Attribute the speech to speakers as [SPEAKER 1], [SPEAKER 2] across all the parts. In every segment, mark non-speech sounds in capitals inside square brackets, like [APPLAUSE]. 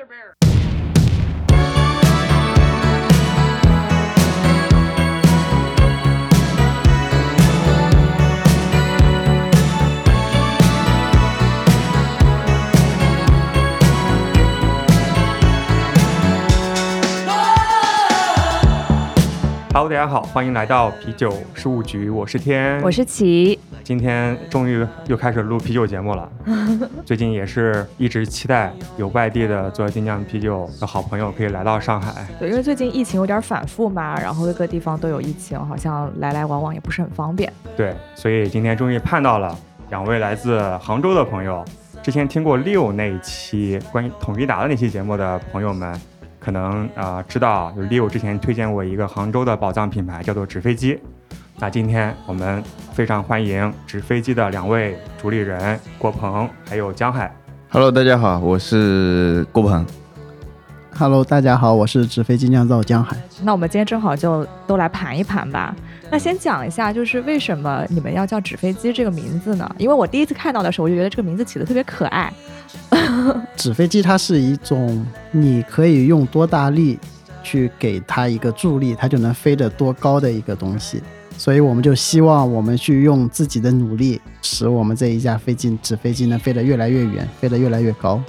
[SPEAKER 1] Brother Bear. Hello，大家好，欢迎来到啤酒事务局，我是天，
[SPEAKER 2] 我是齐。
[SPEAKER 1] 今天终于又开始录啤酒节目了。[LAUGHS] 最近也是一直期待有外地的做精酿啤酒的好朋友可以来到上海。
[SPEAKER 2] 对，因为最近疫情有点反复嘛，然后各个地方都有疫情，好像来来往往也不是很方便。
[SPEAKER 1] 对，所以今天终于盼到了两位来自杭州的朋友。之前听过六那一期关于统一达的那期节目的朋友们。可能啊知道，就 Leo 之前推荐过一个杭州的宝藏品牌，叫做纸飞机。那今天我们非常欢迎纸飞机的两位主理人郭鹏还有江海。
[SPEAKER 3] Hello，大家好，我是郭鹏。
[SPEAKER 4] Hello，大家好，我是纸飞机酿造江海。
[SPEAKER 2] 那我们今天正好就都来盘一盘吧。那先讲一下，就是为什么你们要叫纸飞机这个名字呢？因为我第一次看到的时候，我就觉得这个名字起的特别可爱。[LAUGHS]
[SPEAKER 4] 纸飞机它是一种你可以用多大力去给它一个助力，它就能飞得多高的一个东西。所以我们就希望我们去用自己的努力，使我们这一架飞机纸飞机能飞得越来越远，飞得越来越高，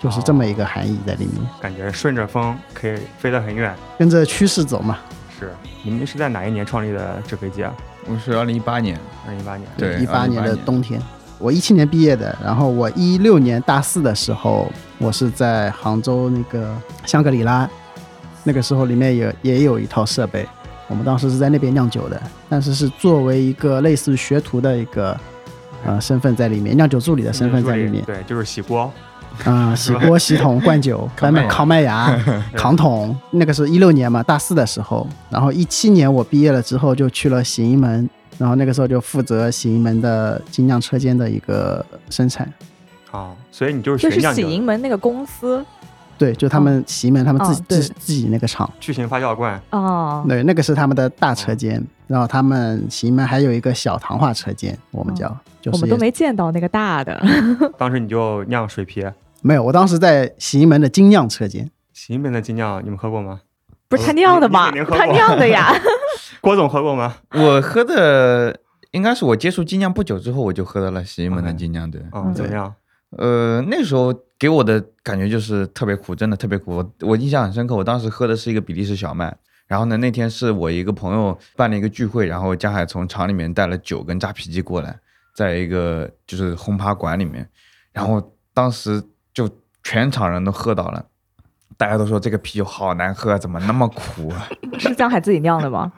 [SPEAKER 4] 就是这么一个含义在里面。
[SPEAKER 1] 感觉顺着风可以飞得很远，
[SPEAKER 4] 跟着趋势走嘛。
[SPEAKER 1] 是，你们是在哪一年创立的纸飞机啊？
[SPEAKER 3] 我是二零一八年，
[SPEAKER 1] 二零一八年，
[SPEAKER 3] 对，
[SPEAKER 4] 一八年的冬天。我一七年毕业的，然后我一六年大四的时候，我是在杭州那个香格里拉，那个时候里面也也有一套设备，我们当时是在那边酿酒的，但是是作为一个类似学徒的一个呃身份在里面，酿酒助理的身份在里面，
[SPEAKER 1] 对，就是洗锅，
[SPEAKER 4] 啊，洗锅、洗桶、灌酒、搬麦、扛麦芽、扛 [LAUGHS] 桶，那个是一六年嘛，大四的时候，然后一七年我毕业了之后就去了洗衣门。然后那个时候就负责洗衣门的精酿车间的一个生产，
[SPEAKER 1] 哦，所以你就是就是
[SPEAKER 2] 洗衣门那个公司，
[SPEAKER 4] 对，就他们洗衣门他们自己自自己那个厂，
[SPEAKER 1] 巨型发酵罐，
[SPEAKER 2] 哦，
[SPEAKER 4] 对，那个是他们的大车间，然后他们洗衣门还有一个小糖化车间，我们叫，就是
[SPEAKER 2] 我们都没见到那个大的，[LAUGHS]
[SPEAKER 1] 当时你就酿水啤，
[SPEAKER 4] 没有，我当时在洗衣门的精酿车间，
[SPEAKER 1] 洗衣门的精酿你们喝过吗？
[SPEAKER 2] 不是他酿的吗？他酿的呀。[LAUGHS]
[SPEAKER 1] 郭总喝过吗？
[SPEAKER 3] 我喝的应该是我接触精酿不久之后，我就喝到了洗衣门的精酿，对，
[SPEAKER 1] 嗯，怎么样？
[SPEAKER 3] 呃，那时候给我的感觉就是特别苦，真的特别苦。我印象很深刻，我当时喝的是一个比利时小麦。然后呢，那天是我一个朋友办了一个聚会，然后江海从厂里面带了酒跟扎啤机过来，在一个就是轰趴馆里面，然后当时就全场人都喝倒了，大家都说这个啤酒好难喝，怎么那么苦啊？
[SPEAKER 2] 是江海自己酿的吗？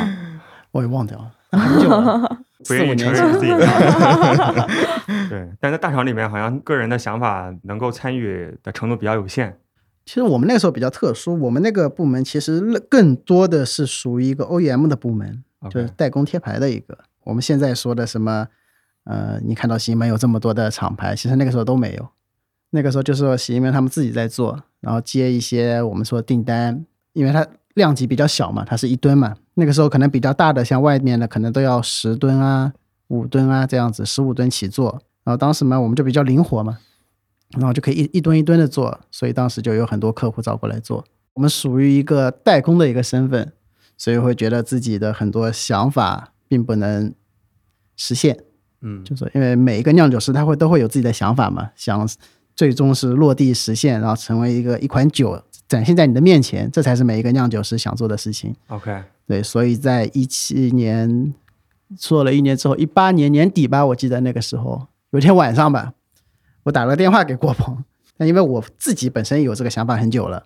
[SPEAKER 2] [LAUGHS]
[SPEAKER 4] 我也忘掉了，很久了，
[SPEAKER 1] 不愿意承认自己。[LAUGHS] 对，但在大厂里面，好像个人的想法能够参与的程度比较有限。
[SPEAKER 4] 其实我们那个时候比较特殊，我们那个部门其实更多的是属于一个 OEM 的部门，就是代工贴牌的一个。我们现在说的什么，呃，你看到洗衣门有这么多的厂牌，其实那个时候都没有。那个时候就是说洗衣门他们自己在做，然后接一些我们说订单，因为它。量级比较小嘛，它是一吨嘛。那个时候可能比较大的，像外面的可能都要十吨啊、五吨啊这样子，十五吨起做。然后当时嘛，我们就比较灵活嘛，然后就可以一一吨一吨的做，所以当时就有很多客户找过来做。我们属于一个代工的一个身份，所以会觉得自己的很多想法并不能实现。
[SPEAKER 1] 嗯，
[SPEAKER 4] 就是因为每一个酿酒师他会都会有自己的想法嘛，想最终是落地实现，然后成为一个一款酒。展现在你的面前，这才是每一个酿酒师想做的事情。
[SPEAKER 1] OK，
[SPEAKER 4] 对，所以在一七年做了一年之后，一八年年底吧，我记得那个时候有天晚上吧，我打了个电话给郭鹏，那因为我自己本身有这个想法很久了，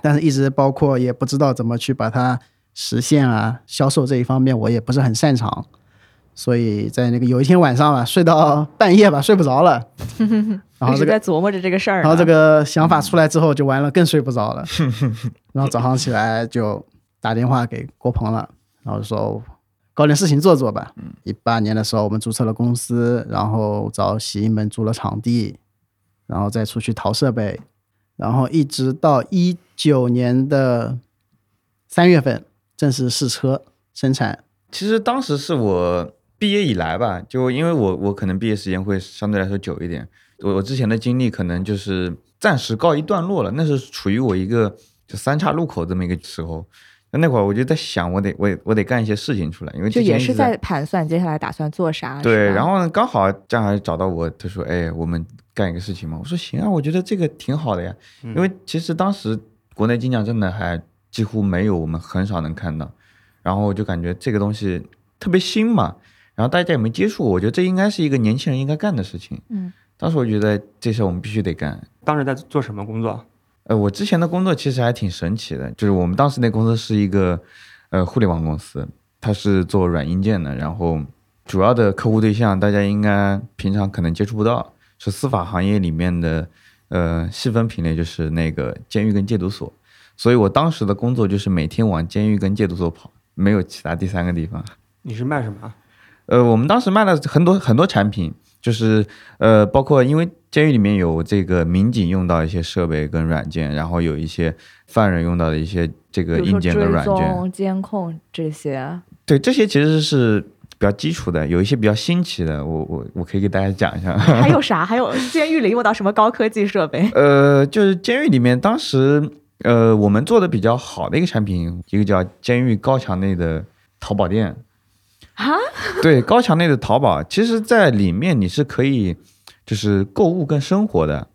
[SPEAKER 4] 但是一直包括也不知道怎么去把它实现啊，销售这一方面我也不是很擅长。所以在那个有一天晚上吧，睡到半夜吧，睡不着了，[LAUGHS] 然后
[SPEAKER 2] 一直在琢磨着这个事儿。
[SPEAKER 4] 然后这个想法出来之后就完了，更睡不着了。然后早上起来就打电话给郭鹏了，然后说搞点事情做做吧。一八年的时候我们注册了公司，然后找洗衣门租了场地，然后再出去淘设备，然后一直到一九年的三月份正式试车生产。
[SPEAKER 3] 其实当时是我。毕业以来吧，就因为我我可能毕业时间会相对来说久一点，我我之前的经历可能就是暂时告一段落了。那是处于我一个就三岔路口这么一个时候。那会儿我就在想，我得我我得干一些事情出来，因为
[SPEAKER 2] 就也是
[SPEAKER 3] 在
[SPEAKER 2] 在盘算接下来打算做啥。
[SPEAKER 3] 对，然后呢，刚好江海找到我，他说：“哎，我们干一个事情嘛。”我说：“行啊，我觉得这个挺好的呀。”因为其实当时国内金奖真的还几乎没有，我们很少能看到。然后我就感觉这个东西特别新嘛，然后大家也没接触，我觉得这应该是一个年轻人应该干的事情。
[SPEAKER 2] 嗯，
[SPEAKER 3] 当时我觉得这事我们必须得干。
[SPEAKER 1] 当时在做什么工作？
[SPEAKER 3] 呃，我之前的工作其实还挺神奇的，就是我们当时那公司是一个。呃，互联网公司，它是做软硬件的，然后主要的客户对象，大家应该平常可能接触不到，是司法行业里面的，呃，细分品类就是那个监狱跟戒毒所，所以我当时的工作就是每天往监狱跟戒毒所跑，没有其他第三个地方。
[SPEAKER 1] 你是卖什么？
[SPEAKER 3] 呃，我们当时卖了很多很多产品，就是呃，包括因为监狱里面有这个民警用到一些设备跟软件，然后有一些犯人用到的一些。这个硬件跟软件、
[SPEAKER 2] 监控这些，
[SPEAKER 3] 对这些其实是比较基础的，有一些比较新奇的，我我我可以给大家讲一下。
[SPEAKER 2] 还 [LAUGHS] 有啥？还有监狱里用到什么高科技设备？[LAUGHS]
[SPEAKER 3] 呃，就是监狱里面当时呃我们做的比较好的一个产品，一个叫监狱高墙内的淘宝店
[SPEAKER 2] 啊。[LAUGHS]
[SPEAKER 3] 对，高墙内的淘宝，其实在里面你是可以就是购物跟生活的，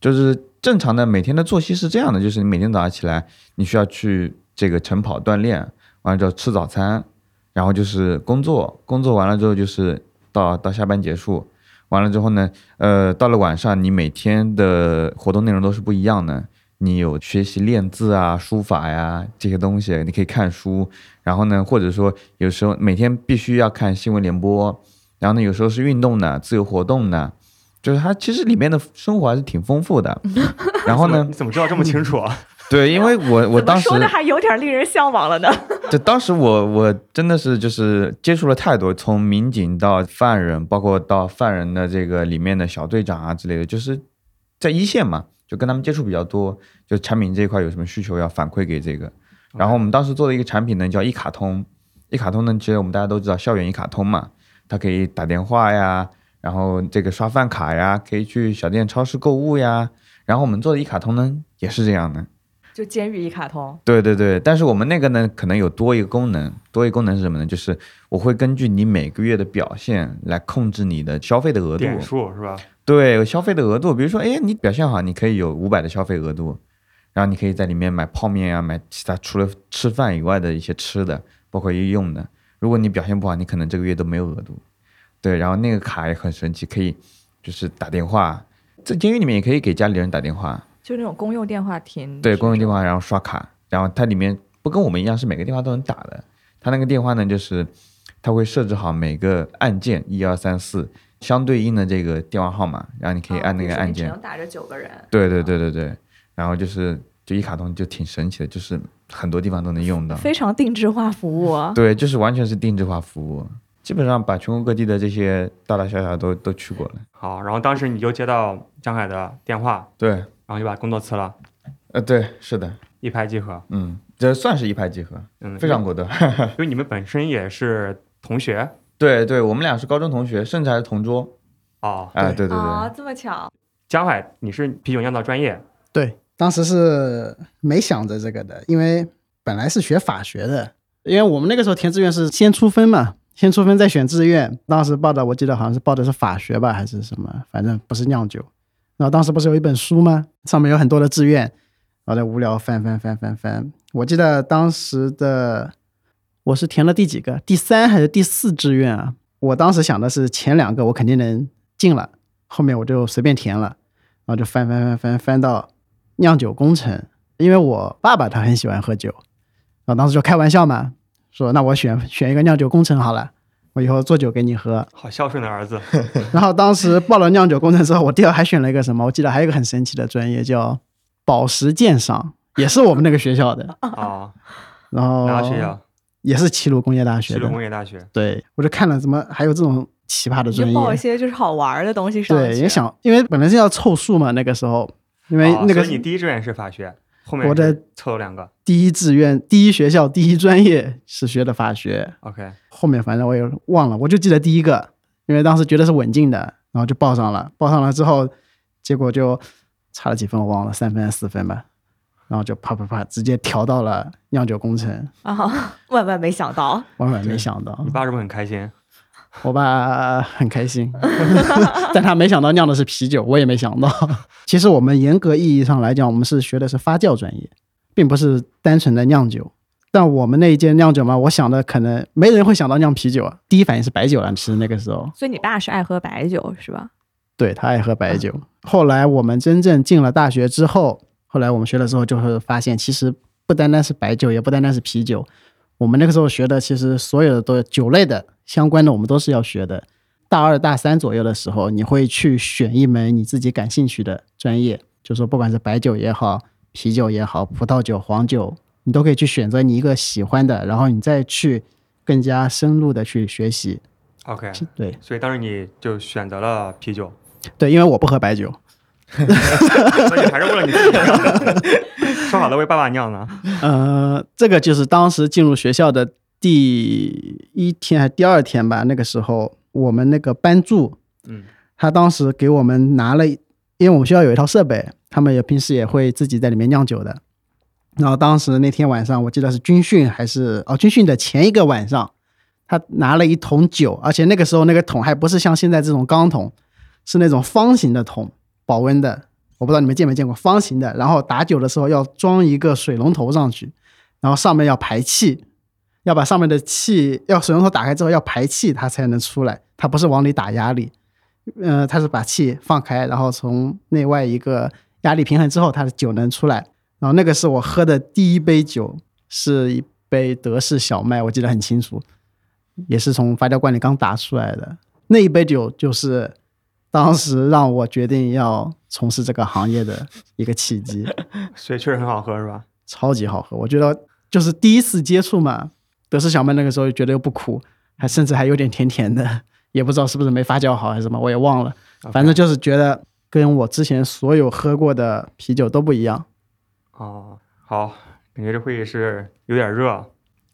[SPEAKER 3] 就是。正常的每天的作息是这样的，就是你每天早上起来，你需要去这个晨跑锻炼，完了之后吃早餐，然后就是工作，工作完了之后就是到到下班结束，完了之后呢，呃，到了晚上，你每天的活动内容都是不一样的。你有学习练字啊、书法呀这些东西，你可以看书，然后呢，或者说有时候每天必须要看新闻联播，然后呢，有时候是运动的、自由活动的。就是它其实里面的生活还是挺丰富的，[LAUGHS] 然后呢？
[SPEAKER 1] 你怎么知道这么清楚啊？
[SPEAKER 3] 对，因为我我当时
[SPEAKER 2] 说的还有点令人向往了呢。[LAUGHS]
[SPEAKER 3] 就当时我我真的是就是接触了太多，从民警到犯人，包括到犯人的这个里面的小队长啊之类的，就是在一线嘛，就跟他们接触比较多。就产品这一块有什么需求要反馈给这个，然后我们当时做的一个产品呢叫一卡通，一卡通呢其实我们大家都知道校园一卡通嘛，它可以打电话呀。然后这个刷饭卡呀，可以去小店、超市购物呀。然后我们做的一卡通呢，也是这样的，
[SPEAKER 2] 就监狱一卡通。
[SPEAKER 3] 对对对，但是我们那个呢，可能有多一个功能，多一个功能是什么呢？就是我会根据你每个月的表现来控制你的消费的额度。
[SPEAKER 1] 点数是吧？
[SPEAKER 3] 对，消费的额度，比如说，哎，你表现好，你可以有五百的消费额度，然后你可以在里面买泡面啊，买其他除了吃饭以外的一些吃的，包括一用的。如果你表现不好，你可能这个月都没有额度。对，然后那个卡也很神奇，可以就是打电话，在监狱里面也可以给家里人打电话，
[SPEAKER 2] 就那种公用电话亭。
[SPEAKER 3] 对，公用电话，然后刷卡，然后它里面不跟我们一样是每个电话都能打的，它那个电话呢，就是它会设置好每个按键一二三四相对应的这个电话号码，然后你可以按那个按键。
[SPEAKER 2] 只能打着九个人。
[SPEAKER 3] 对对对对对，然后就是就一卡通就挺神奇的，就是很多地方都能用到，
[SPEAKER 2] 非常定制化服务。
[SPEAKER 3] 对，就是完全是定制化服务。基本上把全国各地的这些大大小小都都去过了。
[SPEAKER 1] 好，然后当时你就接到江海的电话，
[SPEAKER 3] 对，
[SPEAKER 1] 然后就把工作辞了。
[SPEAKER 3] 呃，对，是的，
[SPEAKER 1] 一拍即合。
[SPEAKER 3] 嗯，这算是一拍即合，嗯，非常果断。
[SPEAKER 1] 因为你们本身也是同学。[LAUGHS]
[SPEAKER 3] 对对，我们俩是高中同学，甚至还是同桌。
[SPEAKER 1] 哦，
[SPEAKER 3] 哎，对对对，
[SPEAKER 2] 啊，这么巧。
[SPEAKER 1] 江海，你是啤酒酿造专业？
[SPEAKER 4] 对，当时是没想着这个的，因为本来是学法学的，因为我们那个时候填志愿是先出分嘛。先出分再选志愿，当时报的我记得好像是报的是法学吧，还是什么，反正不是酿酒。然后当时不是有一本书吗？上面有很多的志愿，然后在无聊翻翻翻翻翻。我记得当时的我是填了第几个？第三还是第四志愿啊？我当时想的是前两个我肯定能进了，后面我就随便填了，然后就翻翻翻翻翻到酿酒工程，因为我爸爸他很喜欢喝酒，然后当时就开玩笑嘛。说那我选选一个酿酒工程好了，我以后做酒给你喝。
[SPEAKER 1] 好孝顺的儿子。[LAUGHS]
[SPEAKER 4] 然后当时报了酿酒工程之后，我第二还选了一个什么？我记得还有一个很神奇的专业叫宝石鉴赏，也是我们那个学校的
[SPEAKER 1] 啊。[LAUGHS]
[SPEAKER 4] 然后
[SPEAKER 1] 哪个学校？
[SPEAKER 4] 也是齐鲁工业大学。
[SPEAKER 1] 齐鲁工业大学。
[SPEAKER 4] 对，我就看了怎么还有这种奇葩的专业。
[SPEAKER 2] 报一些就是好玩的东西上。
[SPEAKER 4] 对，也想，因为本来是要凑数嘛，那个时候，因为那个。
[SPEAKER 1] 你第一志愿是法学。
[SPEAKER 4] 我的
[SPEAKER 1] 凑了两个，
[SPEAKER 4] 第一志愿、第一学校、第一专业是学的法学。
[SPEAKER 1] OK，
[SPEAKER 4] 后面反正我也忘了，我就记得第一个，因为当时觉得是稳进的，然后就报上了。报上了之后，结果就差了几分我忘了，三分还是四分吧。然后就啪啪啪直接调到了酿酒工程，
[SPEAKER 2] 啊，万万没想到，
[SPEAKER 4] 万万没想到
[SPEAKER 1] 你，爸是不是很开心？
[SPEAKER 4] 我爸很开心，[LAUGHS] 但他没想到酿的是啤酒，我也没想到。[LAUGHS] 其实我们严格意义上来讲，我们是学的是发酵专业，并不是单纯的酿酒。但我们那一届酿酒嘛，我想的可能没人会想到酿啤酒啊，第一反应是白酒了。其实那个时候，
[SPEAKER 2] 所以你爸是爱喝白酒是吧？
[SPEAKER 4] 对他爱喝白酒。后来我们真正进了大学之后，后来我们学了之后，就会发现，其实不单单是白酒，也不单单是啤酒。我们那个时候学的，其实所有的都酒类的相关的，我们都是要学的。大二大三左右的时候，你会去选一门你自己感兴趣的专业，就说不管是白酒也好，啤酒也好，葡萄酒、黄酒，你都可以去选择你一个喜欢的，然后你再去更加深入的去学习。
[SPEAKER 1] OK，
[SPEAKER 4] 对
[SPEAKER 1] 所以当时你就选择了啤酒，
[SPEAKER 4] 对，因为我不喝白酒，[LAUGHS]
[SPEAKER 1] 所以还是为了你自己。[LAUGHS] 说好了为爸爸酿呢。
[SPEAKER 4] 呃，这个就是当时进入学校的第一天还是第二天吧。那个时候，我们那个班助，
[SPEAKER 1] 嗯，
[SPEAKER 4] 他当时给我们拿了，因为我们学校有一套设备，他们也平时也会自己在里面酿酒的。然后当时那天晚上，我记得是军训还是哦军训的前一个晚上，他拿了一桶酒，而且那个时候那个桶还不是像现在这种钢桶，是那种方形的桶，保温的。我不知道你们见没见过方形的，然后打酒的时候要装一个水龙头上去，然后上面要排气，要把上面的气要水龙头打开之后要排气，它才能出来，它不是往里打压力，呃，它是把气放开，然后从内外一个压力平衡之后，它的酒能出来。然后那个是我喝的第一杯酒，是一杯德式小麦，我记得很清楚，也是从发酵罐里刚打出来的。那一杯酒就是当时让我决定要从事这个行业的一个契机，
[SPEAKER 1] 所以确实很好喝是吧？
[SPEAKER 4] 超级好喝。我觉得就是第一次接触嘛，德式小麦那个时候觉得又不苦，还甚至还有点甜甜的，[LAUGHS] 也不知道是不是没发酵好还是什么，我也忘了。反正就是觉得跟我之前所有喝过的啤酒都不一样。
[SPEAKER 1] 哦，好，感觉这会议室有点热，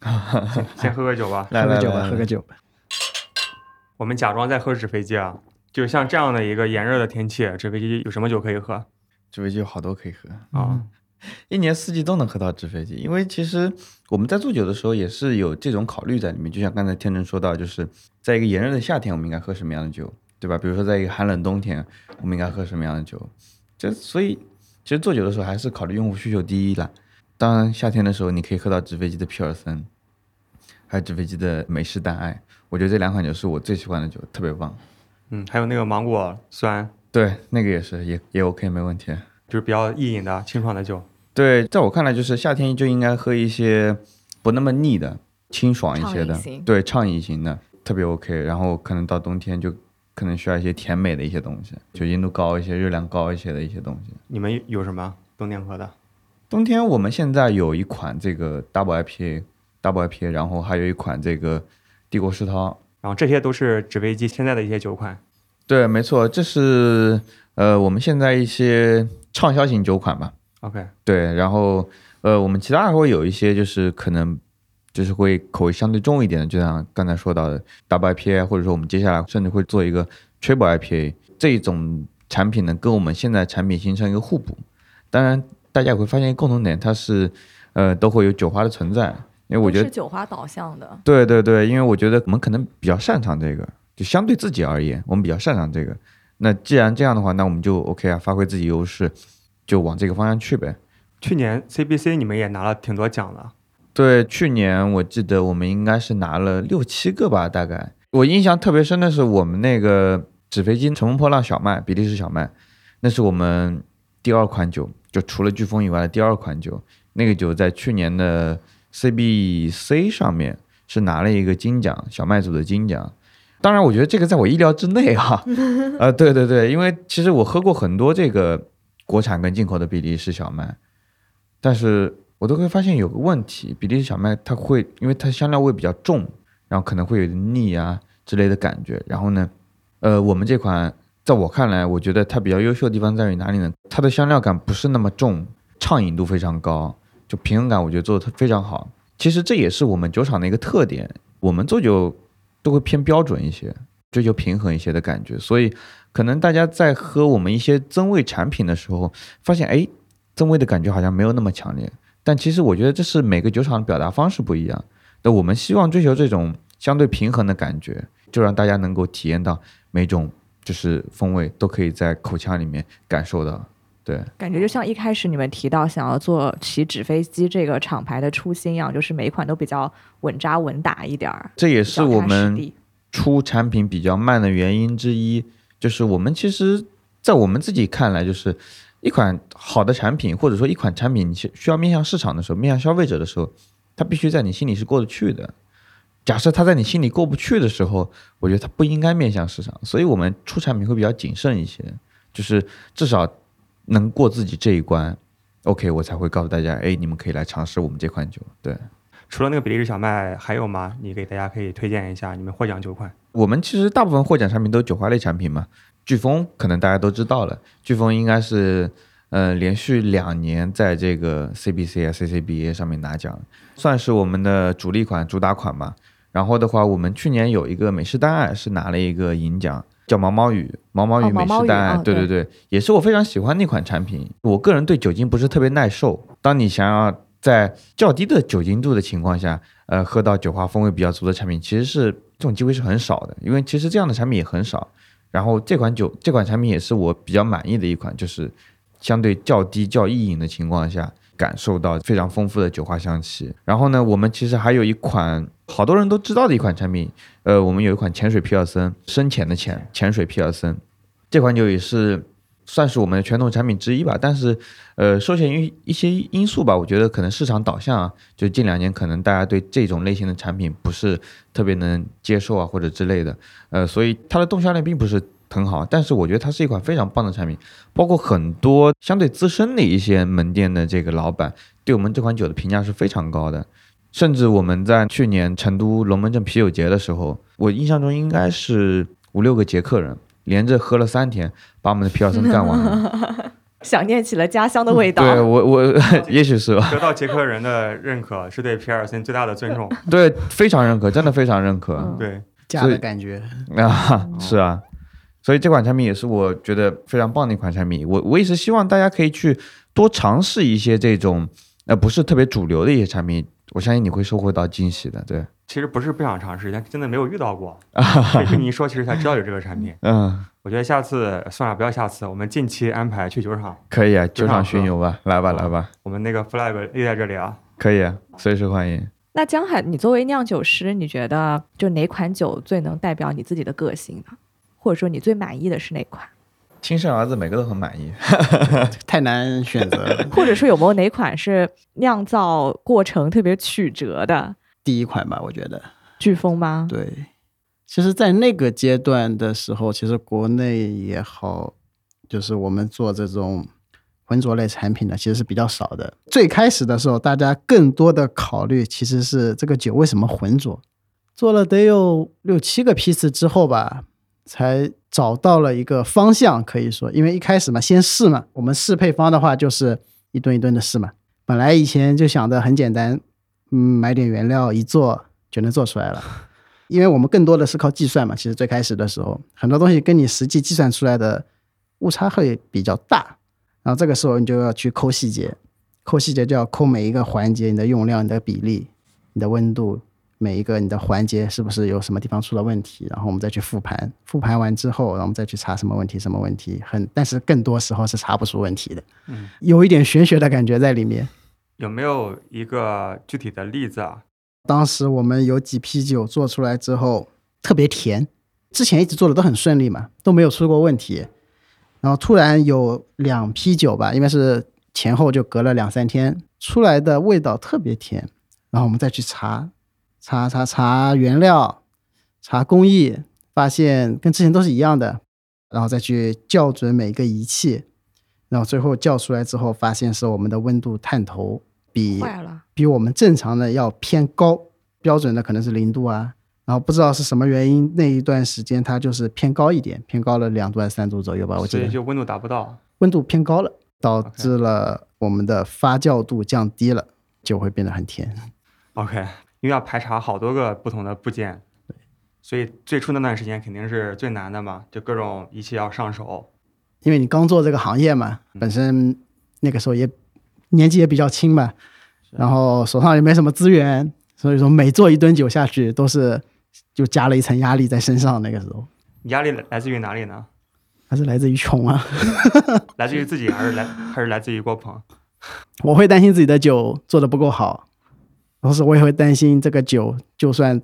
[SPEAKER 1] [LAUGHS] 先先喝个酒吧。
[SPEAKER 3] 来 [LAUGHS]
[SPEAKER 4] 喝个酒吧，
[SPEAKER 3] 来来来
[SPEAKER 4] 喝个酒吧。
[SPEAKER 1] 我们假装在喝纸飞机啊，就像这样的一个炎热的天气，纸飞机有什么酒可以喝
[SPEAKER 3] 纸飞机有好多可以喝，
[SPEAKER 1] 啊？
[SPEAKER 3] 一年四季都能喝到纸飞机。因为其实我们在做酒的时候也是有这种考虑在里面，就像刚才天成说到，就是在一个炎热的夏天，我们应该喝什么样的酒，对吧？比如说在一个寒冷冬天，我们应该喝什么样的酒？这所以其实做酒的时候还是考虑用户需求第一啦。当然夏天的时候，你可以喝到纸飞机的皮尔森，还有纸飞机的美式淡爱。我觉得这两款酒是我最喜欢的酒，特别棒。
[SPEAKER 1] 嗯，还有那个芒果酸，
[SPEAKER 3] 对，那个也是，也也 OK，没问题。
[SPEAKER 1] 就是比较易饮的清爽的酒。
[SPEAKER 3] 对，在我看来，就是夏天就应该喝一些不那么腻的、清爽一些的对，畅饮型的特别 OK。然后可能到冬天就可能需要一些甜美的一些东西，酒精度高一些、热量高一些的一些东西。
[SPEAKER 1] 你们有什么冬天喝的？
[SPEAKER 3] 冬天我们现在有一款这个 Double IPA，Double IPA，然后还有一款这个帝国世涛。
[SPEAKER 1] 然后这些都是纸飞机现在的一些酒款。
[SPEAKER 3] 对，没错，这是呃我们现在一些畅销型酒款吧。
[SPEAKER 1] OK，
[SPEAKER 3] 对，然后呃，我们其他还会有一些，就是可能就是会口味相对重一点的，就像刚才说到的 Double IPA，或者说我们接下来甚至会做一个 Triple IPA 这一种产品呢，跟我们现在产品形成一个互补。当然，大家也会发现一个共同点，它是呃都会有酒花的存在，因为我觉得
[SPEAKER 2] 是酒花导向的，
[SPEAKER 3] 对对对，因为我觉得我们可能比较擅长这个，就相对自己而言，我们比较擅长这个。那既然这样的话，那我们就 OK 啊，发挥自己优势，就往这个方向去呗。
[SPEAKER 1] 去年 CBC 你们也拿了挺多奖的。
[SPEAKER 3] 对，去年我记得我们应该是拿了六七个吧，大概。我印象特别深的是我们那个纸飞机乘风破浪小麦，比利时小麦，那是我们第二款酒，就除了飓风以外的第二款酒。那个酒在去年的 CBC 上面是拿了一个金奖，小麦组的金奖。当然，我觉得这个在我意料之内哈、[LAUGHS] 呃，对对对，因为其实我喝过很多这个国产跟进口的比利时小麦，但是我都会发现有个问题，比利时小麦它会因为它香料味比较重，然后可能会有点腻啊之类的感觉。然后呢，呃，我们这款在我看来，我觉得它比较优秀的地方在于哪里呢？它的香料感不是那么重，畅饮度非常高，就平衡感我觉得做的非常好。其实这也是我们酒厂的一个特点，我们做酒都会偏标准一些，追求平衡一些的感觉，所以可能大家在喝我们一些增味产品的时候，发现哎，增味的感觉好像没有那么强烈。但其实我觉得这是每个酒厂的表达方式不一样。那我们希望追求这种相对平衡的感觉，就让大家能够体验到每种就是风味都可以在口腔里面感受到。对，
[SPEAKER 2] 感觉就像一开始你们提到想要做起纸飞机这个厂牌的初心一样，就是每一款都比较稳扎稳打一点儿。
[SPEAKER 3] 这也是我们出产品比较慢的原因之一。就是我们其实，在我们自己看来，就是一款好的产品，或者说一款产品，你需要面向市场的时候，面向消费者的时候，它必须在你心里是过得去的。假设它在你心里过不去的时候，我觉得它不应该面向市场。所以我们出产品会比较谨慎一些，就是至少能过自己这一关，OK，我才会告诉大家，哎，你们可以来尝试我们这款酒。对。
[SPEAKER 1] 除了那个比利时小麦，还有吗？你给大家可以推荐一下你们获奖酒款。
[SPEAKER 3] 我们其实大部分获奖产品都是酒花类产品嘛。飓风可能大家都知道了，飓风应该是呃连续两年在这个 CBC 啊 CCBA 上面拿奖，算是我们的主力款、主打款吧。然后的话，我们去年有一个美式淡艾是拿了一个银奖，叫毛毛雨，毛毛雨美式淡艾，对对对，也是我非常喜欢那款产品。我个人对酒精不是特别耐受，当你想要。在较低的酒精度的情况下，呃，喝到酒花风味比较足的产品，其实是这种机会是很少的，因为其实这样的产品也很少。然后这款酒这款产品也是我比较满意的一款，就是相对较低较易饮的情况下，感受到非常丰富的酒花香气。然后呢，我们其实还有一款好多人都知道的一款产品，呃，我们有一款潜水皮尔森，深浅的浅，潜水皮尔森，这款酒也是。算是我们的传统产品之一吧，但是，呃，受限于一些因素吧，我觉得可能市场导向啊，就近两年可能大家对这种类型的产品不是特别能接受啊，或者之类的，呃，所以它的动销量并不是很好。但是我觉得它是一款非常棒的产品，包括很多相对资深的一些门店的这个老板对我们这款酒的评价是非常高的，甚至我们在去年成都龙门阵啤酒节的时候，我印象中应该是五六个捷克人。连着喝了三天，把我们的皮尔森干完了，[LAUGHS]
[SPEAKER 2] 想念起了家乡的味道。
[SPEAKER 3] 对我，我 [LAUGHS] 也许是吧。
[SPEAKER 1] 得到捷克人的认可，是对皮尔森最大的尊重。
[SPEAKER 3] 对，非常认可，真的非常认可。
[SPEAKER 1] 对，
[SPEAKER 4] 家的感觉 [LAUGHS]
[SPEAKER 3] 啊，是啊，所以这款产品也是我觉得非常棒的一款产品。我我也是希望大家可以去多尝试一些这种呃不是特别主流的一些产品，我相信你会收获到惊喜的。对。
[SPEAKER 1] 其实不是不想尝试，但真的没有遇到过。听你一说，其实才知道有这个产品。
[SPEAKER 3] 嗯，
[SPEAKER 1] 我觉得下次算了，不要下次，我们近期安排去酒厂。
[SPEAKER 3] 可以啊，酒厂巡游吧，来吧，来吧。
[SPEAKER 1] 我们那个 flag 立在这里啊。
[SPEAKER 3] 可以啊，随时欢迎。
[SPEAKER 2] 那江海，你作为酿酒师，你觉得就哪款酒最能代表你自己的个性呢？或者说你最满意的是哪款？[LAUGHS]
[SPEAKER 3] 亲生儿子每个都很满意，[LAUGHS]
[SPEAKER 4] 太难选择。
[SPEAKER 2] 或者说有没有哪款是酿造过程特别曲折的？
[SPEAKER 4] 第一款吧，我觉得
[SPEAKER 2] 飓风吗？
[SPEAKER 4] 对，其实，在那个阶段的时候，其实国内也好，就是我们做这种浑浊类产品的，其实是比较少的。最开始的时候，大家更多的考虑其实是这个酒为什么浑浊。做了得有六七个批次之后吧，才找到了一个方向，可以说，因为一开始嘛，先试嘛，我们试配方的话，就是一吨一吨的试嘛。本来以前就想的很简单。嗯，买点原料一做就能做出来了，因为我们更多的是靠计算嘛。其实最开始的时候，很多东西跟你实际计算出来的误差会比较大。然后这个时候你就要去抠细节，抠细节就要抠每一个环节，你的用量、你的比例、你的温度，每一个你的环节是不是有什么地方出了问题？然后我们再去复盘，复盘完之后，然后我们再去查什么问题、什么问题。很，但是更多时候是查不出问题的。
[SPEAKER 1] 嗯，
[SPEAKER 4] 有一点玄学的感觉在里面。
[SPEAKER 1] 有没有一个具体的例子啊？
[SPEAKER 4] 当时我们有几批酒做出来之后特别甜，之前一直做的都很顺利嘛，都没有出过问题。然后突然有两批酒吧，因为是前后就隔了两三天，出来的味道特别甜。然后我们再去查，查查查原料，查工艺，发现跟之前都是一样的。然后再去校准每个仪器。然后最后叫出来之后，发现是我们的温度探头比比我们正常的要偏高，标准的可能是零度啊。然后不知道是什么原因，那一段时间它就是偏高一点，偏高了两度还是三度左右吧，我记得。
[SPEAKER 1] 所以就温度达不到，
[SPEAKER 4] 温度偏高了，导致了我们的发酵度降低了，就会变得很甜。
[SPEAKER 1] OK，因为要排查好多个不同的部件。所以最初那段时间肯定是最难的嘛，就各种仪器要上手。
[SPEAKER 4] 因为你刚做这个行业嘛，本身那个时候也年纪也比较轻嘛，然后手上也没什么资源，所以说每做一吨酒下去都是就加了一层压力在身上。那个时候
[SPEAKER 1] 压力来自于哪里呢？
[SPEAKER 4] 还是来自于穷啊，
[SPEAKER 1] 来自于自己还是来还是来自于郭鹏？
[SPEAKER 4] 我会担心自己的酒做的不够好，同时我也会担心这个酒就算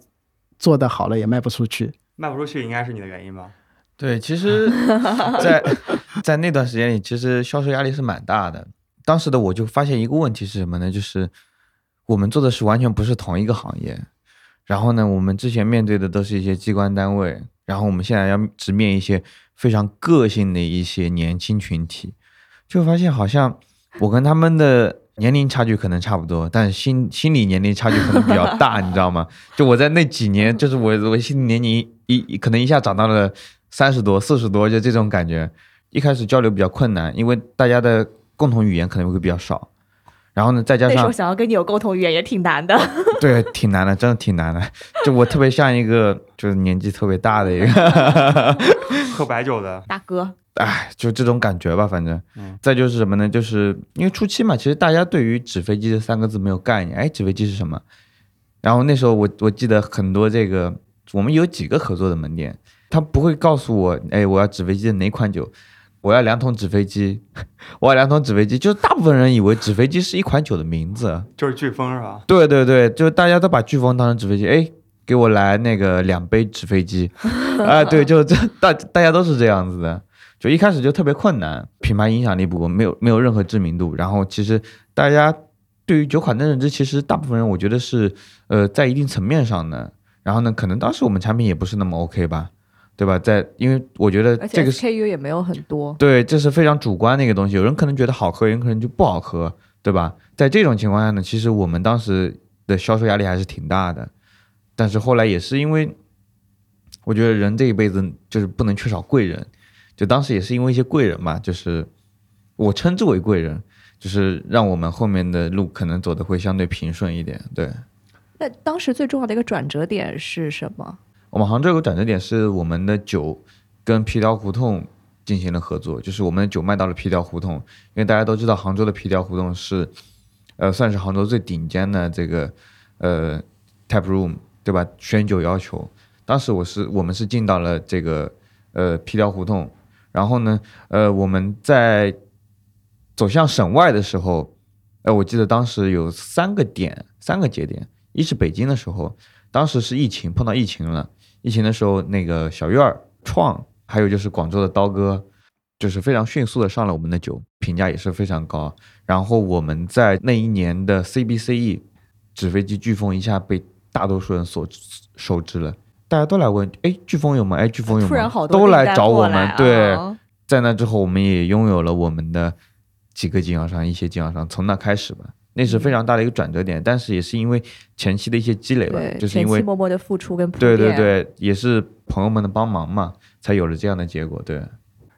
[SPEAKER 4] 做的好了也卖不出去。
[SPEAKER 1] 卖不出去应该是你的原因吧？
[SPEAKER 3] 对，其实，[LAUGHS] 在在那段时间里，其实销售压力是蛮大的。当时的我就发现一个问题是什么呢？就是我们做的是完全不是同一个行业。然后呢，我们之前面对的都是一些机关单位，然后我们现在要直面一些非常个性的一些年轻群体，就发现好像我跟他们的年龄差距可能差不多，但是心心理年龄差距可能比较大，你知道吗？就我在那几年，就是我我心理年龄一可能一下长到了。三十多、四十多，就这种感觉。一开始交流比较困难，因为大家的共同语言可能会比较少。然后呢，再加上那
[SPEAKER 2] 时候想要跟你有共同语言也挺难的。
[SPEAKER 3] 对，挺难的，真的挺难的。就我特别像一个就是年纪特别大的一个 [LAUGHS]
[SPEAKER 1] 喝白酒的
[SPEAKER 2] 大哥。
[SPEAKER 3] 哎，就这种感觉吧，反正。嗯。再就是什么呢？就是因为初期嘛，其实大家对于纸飞机这三个字没有概念。哎，纸飞机是什么？然后那时候我我记得很多这个，我们有几个合作的门店。他不会告诉我，哎，我要纸飞机的哪款酒，我要两桶纸飞机，[LAUGHS] 我要两桶纸飞机。就是大部分人以为纸飞机是一款酒的名字，
[SPEAKER 1] 就是飓风是吧？
[SPEAKER 3] 对对对，就是大家都把飓风当成纸飞机，哎，给我来那个两杯纸飞机，[LAUGHS] 啊，对，就这大大家都是这样子的，就一开始就特别困难，品牌影响力不够，没有没有任何知名度，然后其实大家对于酒款的认知，其实大部分人我觉得是呃在一定层面上的，然后呢，可能当时我们产品也不是那么 OK 吧。对吧？在因为我觉得这个
[SPEAKER 2] KU 也没有很多，
[SPEAKER 3] 对，这是非常主观的一个东西。有人可能觉得好喝，有人可能就不好喝，对吧？在这种情况下呢，其实我们当时的销售压力还是挺大的。但是后来也是因为，我觉得人这一辈子就是不能缺少贵人，就当时也是因为一些贵人嘛，就是我称之为贵人，就是让我们后面的路可能走的会相对平顺一点。对。
[SPEAKER 2] 那当时最重要的一个转折点是什么？
[SPEAKER 3] 我们杭州有个转折点是我们的酒跟皮条胡同进行了合作，就是我们的酒卖到了皮条胡同，因为大家都知道杭州的皮条胡同是，呃，算是杭州最顶尖的这个呃 tap room，对吧？选酒要求，当时我是我们是进到了这个呃皮条胡同，然后呢，呃，我们在走向省外的时候，呃，我记得当时有三个点，三个节点，一是北京的时候，当时是疫情碰到疫情了。疫情的时候，那个小院儿创，还有就是广州的刀哥，就是非常迅速的上了我们的酒，评价也是非常高。然后我们在那一年的 CBCE 纸飞机飓风一下被大多数人所熟知了，大家都来问，哎，飓风有吗？哎，飓风有吗？都来找我们。对，在那之后，我们也拥有了我们的几个经销商，一些经销商，从那开始吧。那是非常大的一个转折点，但是也是因为前期的一些积累吧，就是因为
[SPEAKER 2] 默默的付出跟
[SPEAKER 3] 对对对，也是朋友们的帮忙嘛，才有了这样的结果。对。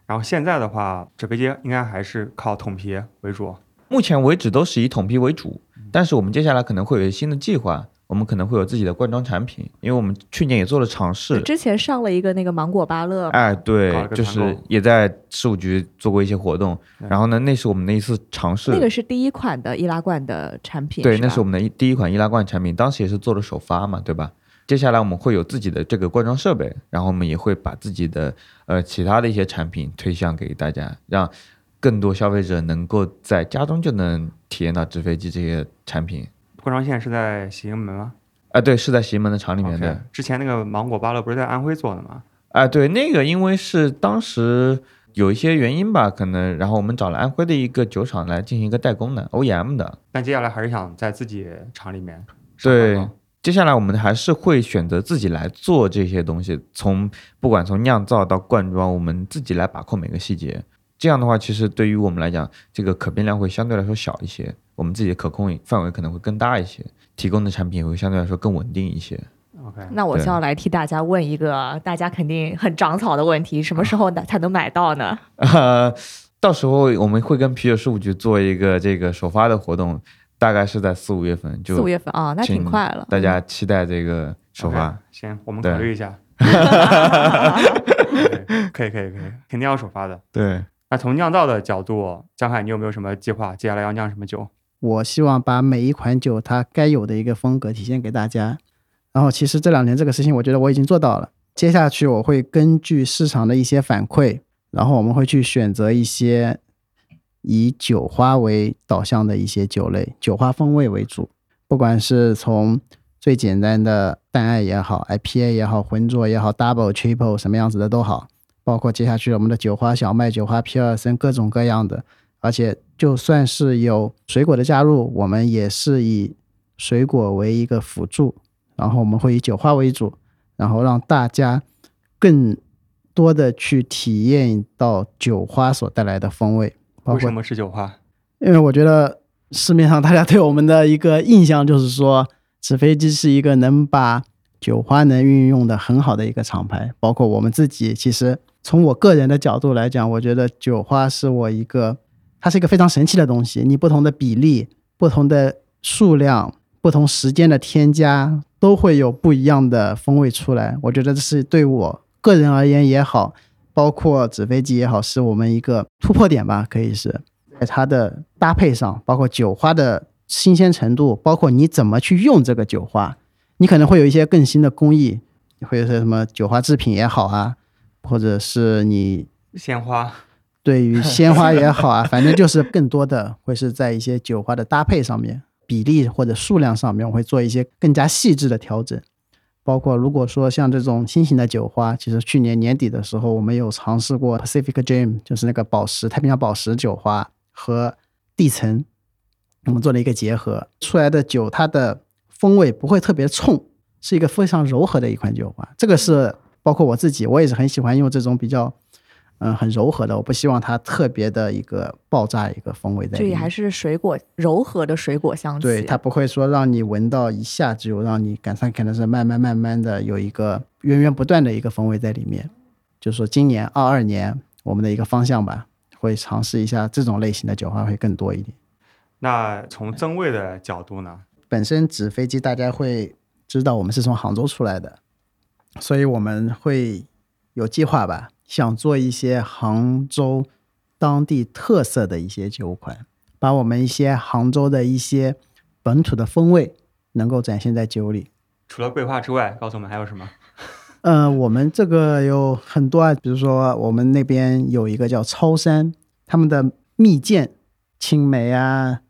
[SPEAKER 1] 然后现在的话，纸飞机应该还是靠桶皮为主，
[SPEAKER 3] 目前为止都是以桶皮为主，但是我们接下来可能会有新的计划。我们可能会有自己的罐装产品，因为我们去年也做了尝试。
[SPEAKER 2] 之前上了一个那个芒果芭乐，
[SPEAKER 3] 哎，对，就是也在事务局做过一些活动。然后呢，那是我们的一次尝试。
[SPEAKER 2] 那个是第一款的易拉罐的产品，
[SPEAKER 3] 对，那是我们的第一款易拉罐产品，当时也是做了首发嘛，对吧？接下来我们会有自己的这个罐装设备，然后我们也会把自己的呃其他的一些产品推向给大家，让更多消费者能够在家中就能体验到纸飞机这些产品。
[SPEAKER 1] 灌装线是在喜盈门吗？
[SPEAKER 3] 啊，对，是在喜盈门的厂里面的。
[SPEAKER 1] 之前那个芒果芭乐不是在安徽做的吗？
[SPEAKER 3] 啊，对，那个因为是当时有一些原因吧，可能然后我们找了安徽的一个酒厂来进行一个代工的 OEM 的。
[SPEAKER 1] 但接下来还是想在自己厂里面。
[SPEAKER 3] 对，接下来我们还是会选择自己来做这些东西，从不管从酿造到灌装，我们自己来把控每个细节。这样的话，其实对于我们来讲，这个可变量会相对来说小一些，我们自己的可控范围可能会更大一些，提供的产品也会相对来说更稳定一些。
[SPEAKER 1] OK，
[SPEAKER 2] 那我就要来替大家问一个大家肯定很长草的问题：什么时候才能买到呢？
[SPEAKER 3] 呃，[LAUGHS] 到时候我们会跟啤酒事务局做一个这个首发的活动，大概是在四五月份，就
[SPEAKER 2] 四五月份啊，那挺快了。
[SPEAKER 3] 大家期待这个首发。
[SPEAKER 1] 行，我们考虑一下。[LAUGHS] 可以可以可以，肯定要首发的。
[SPEAKER 3] 对，
[SPEAKER 1] 那从酿造的角度，江海，你有没有什么计划？接下来要酿什么酒？
[SPEAKER 4] 我希望把每一款酒它该有的一个风格体现给大家。然后，其实这两年这个事情，我觉得我已经做到了。接下去我会根据市场的一些反馈，然后我们会去选择一些以酒花为导向的一些酒类，酒花风味为主。不管是从最简单的淡艾也好，IPA 也好，浑浊也好，Double、Triple 什么样子的都好，包括接下去我们的酒花小麦、酒花皮尔森各种各样的。而且就算是有水果的加入，我们也是以水果为一个辅助，然后我们会以酒花为主，然后让大家更多的去体验到酒花所带来的风味。
[SPEAKER 1] 为什么是酒花？
[SPEAKER 4] 因为我觉得市面上大家对我们的一个印象就是说，纸飞机是一个能把酒花能运用的很好的一个厂牌。包括我们自己，其实从我个人的角度来讲，我觉得酒花是我一个。它是一个非常神奇的东西，你不同的比例、不同的数量、不同时间的添加，都会有不一样的风味出来。我觉得这是对我个人而言也好，包括纸飞机也好，是我们一个突破点吧，可以是在它的搭配上，包括酒花的新鲜程度，包括你怎么去用这个酒花，你可能会有一些更新的工艺，会有些什么酒花制品也好啊，或者是你
[SPEAKER 1] 鲜花。
[SPEAKER 4] 对于鲜花也好啊，[LAUGHS] 反正就是更多的会是在一些酒花的搭配上面，比例或者数量上面，我会做一些更加细致的调整。包括如果说像这种新型的酒花，其实去年年底的时候，我们有尝试过 Pacific Dream，就是那个宝石太平洋宝石酒花和地层，我们做了一个结合，出来的酒它的风味不会特别冲，是一个非常柔和的一款酒花。这个是包括我自己，我也是很喜欢用这种比较。嗯，很柔和的，我不希望它特别的一个爆炸一个风味在。
[SPEAKER 2] 这里还是水果柔和的水果香气。
[SPEAKER 4] 对，它不会说让你闻到一下就让你感上，可能是慢慢慢慢的有一个源源不断的一个风味在里面。就是说，今年二二年我们的一个方向吧，会尝试一下这种类型的酒花会更多一点。
[SPEAKER 1] 那从增味的角度呢？
[SPEAKER 4] 本身纸飞机大家会知道我们是从杭州出来的，所以我们会有计划吧。想做一些杭州当地特色的一些酒款，把我们一些杭州的一些本土的风味能够展现在酒里。
[SPEAKER 1] 除了桂花之外，告诉我们还有什么？[LAUGHS]
[SPEAKER 4] 呃，我们这个有很多啊，比如说我们那边有一个叫超山，他们的蜜饯、青梅啊，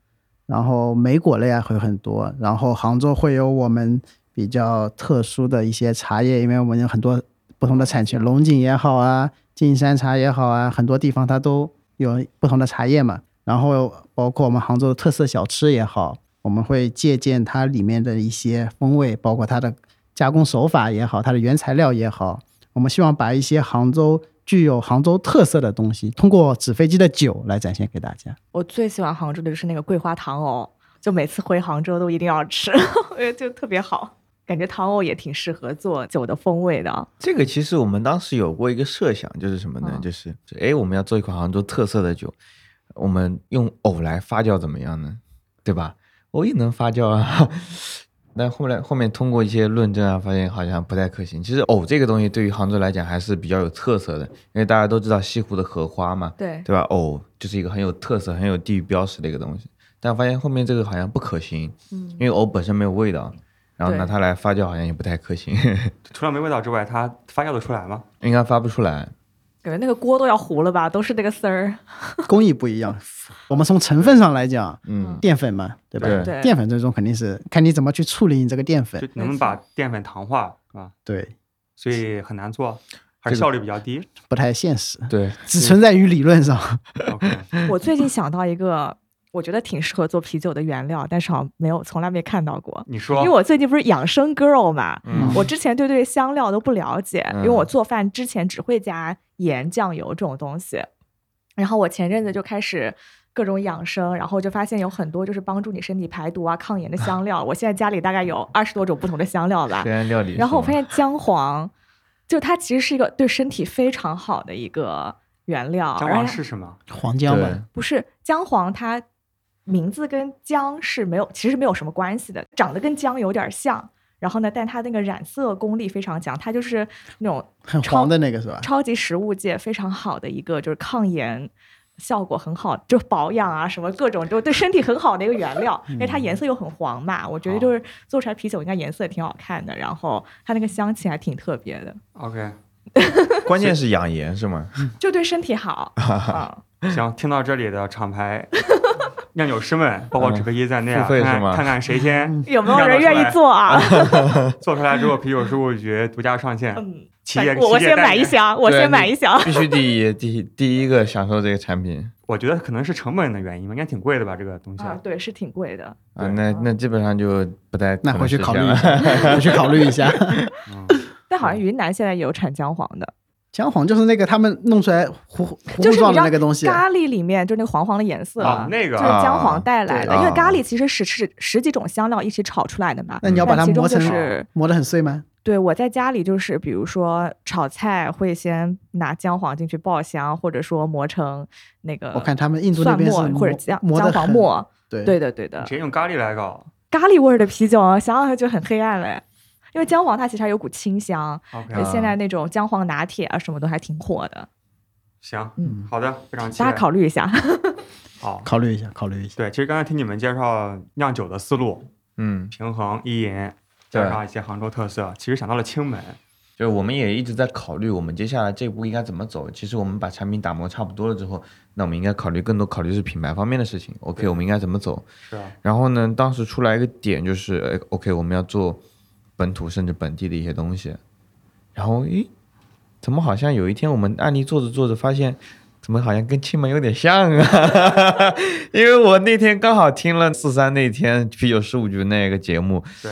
[SPEAKER 4] 然后梅果类啊会很多。然后杭州会有我们比较特殊的一些茶叶，因为我们有很多。不同的产区，龙井也好啊，金山茶也好啊，很多地方它都有不同的茶叶嘛。然后包括我们杭州的特色小吃也好，我们会借鉴它里面的一些风味，包括它的加工手法也好，它的原材料也好。我们希望把一些杭州具有杭州特色的东西，通过纸飞机的酒来展现给大家。
[SPEAKER 2] 我最喜欢杭州的就是那个桂花糖藕，就每次回杭州都一定要吃，[LAUGHS] 我觉得就特别好。感觉糖藕也挺适合做酒的风味的。
[SPEAKER 3] 这个其实我们当时有过一个设想，就是什么呢？就是哎，我们要做一款杭州特色的酒，我们用藕来发酵怎么样呢？对吧？藕也能发酵啊。[LAUGHS] 但后来后面通过一些论证啊，发现好像不太可行。其实藕这个东西对于杭州来讲还是比较有特色的，因为大家都知道西湖的荷花嘛，
[SPEAKER 2] 对
[SPEAKER 3] 对吧？藕就是一个很有特色、很有地域标识的一个东西。但发现后面这个好像不可行，嗯，因为藕本身没有味道。然后拿它来发酵好像也不太可行，[LAUGHS]
[SPEAKER 1] 除了没味道之外，它发酵的出来吗？
[SPEAKER 3] 应该发不出来，
[SPEAKER 2] 感觉那个锅都要糊了吧，都是那个丝儿。[LAUGHS]
[SPEAKER 4] 工艺不一样，我们从成分上来讲，嗯，淀粉嘛，对吧？
[SPEAKER 2] 对，
[SPEAKER 4] 淀粉最终肯定是看你怎么去处理你这个淀粉，
[SPEAKER 1] 能不能把淀粉糖化，是吧？
[SPEAKER 4] 对，
[SPEAKER 1] 所以很难做，还是效率比较低，
[SPEAKER 4] 不太现实。
[SPEAKER 3] 对，
[SPEAKER 4] 只存在于理论上。
[SPEAKER 2] 我最近想到一个。我觉得挺适合做啤酒的原料，但是好像没有，从来没看到过。
[SPEAKER 1] 你说，
[SPEAKER 2] 因为我最近不是养生 girl 嘛，我之前对这些香料都不了解，因为我做饭之前只会加盐、酱油这种东西。然后我前阵子就开始各种养生，然后就发现有很多就是帮助你身体排毒啊、抗炎的香料。我现在家里大概有二十多种不同的香料吧。
[SPEAKER 3] 料理。
[SPEAKER 2] 然后我发现姜黄，就它其实是一个对身体非常好的一个原料。
[SPEAKER 1] 姜黄是什么？
[SPEAKER 4] 黄姜吧？
[SPEAKER 2] 不是姜黄，它。名字跟姜是没有，其实没有什么关系的，长得跟姜有点像。然后呢，但它那个染色功力非常强，它就是那种 [LAUGHS]
[SPEAKER 4] 很黄的那个是吧？
[SPEAKER 2] 超级食物界非常好的一个，就是抗炎效果很好，就保养啊什么各种，就对身体很好的一个原料。因为它颜色又很黄嘛，我觉得就是做出来啤酒应该颜色也挺好看的，然后它那个香气还挺特别的。
[SPEAKER 1] OK，[LAUGHS] [LAUGHS]
[SPEAKER 3] 关键是养颜是吗？
[SPEAKER 2] 就对身体好。啊 [LAUGHS]
[SPEAKER 1] 行，听到这里的厂牌酿酒师们，包括纸飞机在内啊，看看看看谁先 [LAUGHS]
[SPEAKER 2] 有没有人愿意做啊？
[SPEAKER 1] 做出来之后，啤酒事务局独家上线，
[SPEAKER 2] 嗯，
[SPEAKER 1] 企业
[SPEAKER 2] 我我先。买一箱，我
[SPEAKER 3] 对
[SPEAKER 2] 先买一箱。
[SPEAKER 3] 必须第一第一第一个享受这个产品
[SPEAKER 1] 我觉得可能是成本的原因吧，应该挺贵的吧，这个东西。
[SPEAKER 2] 啊，对，是挺贵的。
[SPEAKER 3] 啊，那那基本上就不太
[SPEAKER 4] 那回去考虑回去考虑一下。
[SPEAKER 1] 嗯，
[SPEAKER 2] 但好像云南现在也有产姜黄的，
[SPEAKER 4] 姜黄就是那个他们弄出来糊糊糊
[SPEAKER 2] 就是你知道
[SPEAKER 4] 状的那个东西，
[SPEAKER 2] 咖喱里面就那个黄黄的颜色，
[SPEAKER 1] 啊那个
[SPEAKER 2] 就是姜黄带来的。
[SPEAKER 3] 啊
[SPEAKER 2] 因为咖喱其实是是十几种香料一起炒出来的嘛。
[SPEAKER 4] 那你要把它磨成
[SPEAKER 2] 就是
[SPEAKER 4] 磨得很碎吗？
[SPEAKER 2] 对我在家里就是，比如说炒菜会先拿姜黄进去爆香，或者说磨成那个
[SPEAKER 4] 我看他们印度那
[SPEAKER 2] 蒜末
[SPEAKER 4] 边是
[SPEAKER 2] 或者姜姜黄末。
[SPEAKER 4] 对
[SPEAKER 2] 对的对的
[SPEAKER 1] 直，接用咖喱来搞。
[SPEAKER 2] 咖喱味儿的啤酒啊，想想就很黑暗嘞。因为姜黄它其实还有股清香
[SPEAKER 1] ，OK，
[SPEAKER 2] 呃现在那种姜黄拿铁啊什么都还挺火的，
[SPEAKER 1] 行，
[SPEAKER 2] 嗯，
[SPEAKER 1] 好的，非常期待。
[SPEAKER 2] 大家考虑一下。
[SPEAKER 1] 好，
[SPEAKER 4] 考虑一下，考虑一下。
[SPEAKER 1] 对，其实刚才听你们介绍酿酒的思路，
[SPEAKER 3] 嗯，
[SPEAKER 1] 平衡意饮，
[SPEAKER 3] 对
[SPEAKER 1] 加上一些杭州特色，其实想到了青门。
[SPEAKER 3] 就是我们也一直在考虑，我们接下来这一步应该怎么走。其实我们把产品打磨差不多了之后，那我们应该考虑更多考虑是品牌方面的事情。OK，我们应该怎么走？
[SPEAKER 1] 是啊，
[SPEAKER 3] 然后呢，当时出来一个点就是，呃，OK，我们要做本土甚至本地的一些东西。然后，诶，怎么好像有一天我们案例做着做着发现，怎么好像跟亲门有点像啊？[LAUGHS] 因为我那天刚好听了四三那天啤酒事务局那个节目，
[SPEAKER 1] 对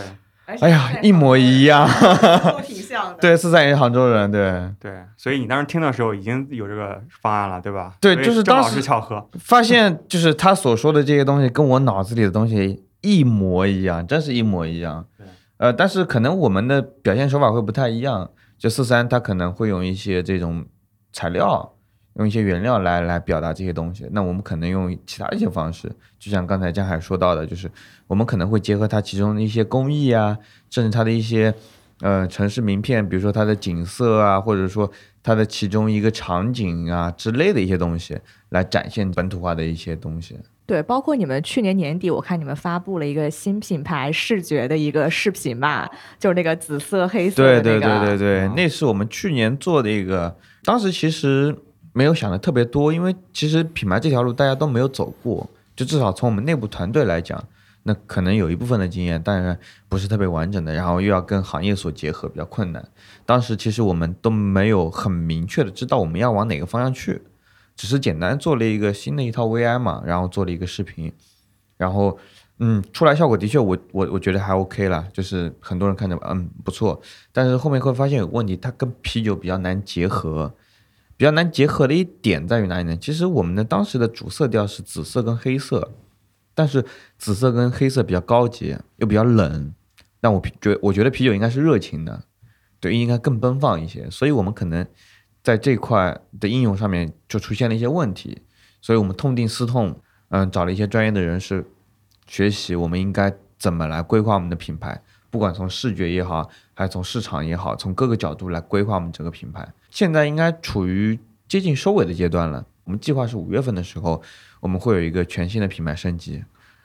[SPEAKER 3] 哎呀，一模一样。[LAUGHS]
[SPEAKER 2] 都挺像的。
[SPEAKER 3] 对，四三也是杭州人，对。
[SPEAKER 1] 对，所以你当时听的时候已经有这个方案了，对吧？
[SPEAKER 3] 对就是当时
[SPEAKER 1] 巧合。
[SPEAKER 3] 发现就是他所说的这些东西跟我脑子里的东西一模一样，真是一模一样
[SPEAKER 1] 对。
[SPEAKER 3] 呃，但是可能我们的表现手法会不太一样。就四三，他可能会用一些这种材料，用一些原料来来表达这些东西。那我们可能用其他一些方式，就像刚才江海说到的，就是我们可能会结合它其中的一些工艺啊，甚至它的一些呃城市名片，比如说它的景色啊，或者说它的其中一个场景啊之类的一些东西，来展现本土化的一些东西。
[SPEAKER 2] 对，包括你们去年年底，我看你们发布了一个新品牌视觉的一个视频吧，就是那个紫色、黑色的
[SPEAKER 3] 对
[SPEAKER 2] 那个。
[SPEAKER 3] 对对对对，
[SPEAKER 1] 啊
[SPEAKER 3] 那是我们去年做的一个，当时其实没有想的特别多，因为其实品牌这条路大家都没有走过，就至少从我们内部团队来讲，那可能有一部分的经验，但是不是特别完整的，然后又要跟行业所结合，比较困难。当时其实我们都没有很明确的知道我们要往哪个方向去，只是简单做了一个新的一套 VI 嘛，然后做了一个视频，然后嗯，出来效果的确我我我觉得还 OK 了，就是很多人看着嗯不错，但是后面会发现有问题，它跟啤酒比较难结合。比较难结合的一点在于哪里呢？其实我们的当时的主色调是紫色跟黑色，但是紫色跟黑色比较高级，又比较冷。但我觉我觉得啤酒应该是热情的，对，应该更奔放一些。所以我们可能在这块的应用上面就出现了一些问题，所以我们痛定思痛，嗯，找了一些专业的人士学习，我们应该怎么来规划我们的品牌，不管从视觉也好，还是从市场也好，从各个角度来规划我们整个品牌。现在应该处于接近收尾的阶段了。我们计划是五月份的时候，我们会有一个全新的品牌升级。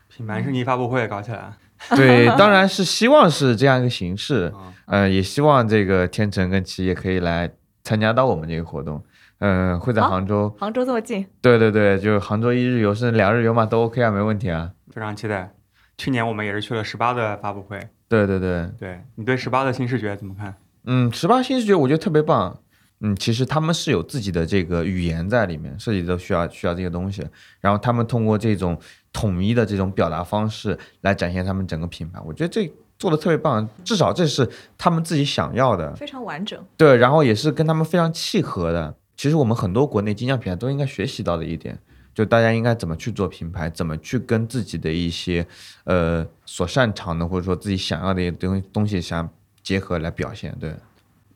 [SPEAKER 1] 品牌升级发布会搞起来，[LAUGHS]
[SPEAKER 3] 对，当然是希望是这样一个形式，
[SPEAKER 1] 啊
[SPEAKER 3] 呃，也希望这个天成跟企业可以来参加到我们这个活动。嗯、会在杭州，
[SPEAKER 2] 杭州这么近，
[SPEAKER 3] 对对对，就是杭州一日游甚至两日游嘛，都 OK 啊，没问题啊。
[SPEAKER 1] 非常期待。去年我们也是去了十八的发布会，
[SPEAKER 3] 对对对，
[SPEAKER 1] 对你对十八的新视觉怎么看？
[SPEAKER 3] 嗯，十八新视觉我觉得特别棒。嗯，其实他们是有自己的这个语言在里面，设计都需要需要这些东西，然后他们通过这种统一的这种表达方式来展现他们整个品牌，我觉得这做的特别棒，至少这是他们自己想要的，
[SPEAKER 2] 非常完整。
[SPEAKER 3] 对，然后也是跟他们非常契合的。其实我们很多国内精酿品牌都应该学习到的一点，就大家应该怎么去做品牌，怎么去跟自己的一些呃所擅长的或者说自己想要的一些东东西相结合来表现，对。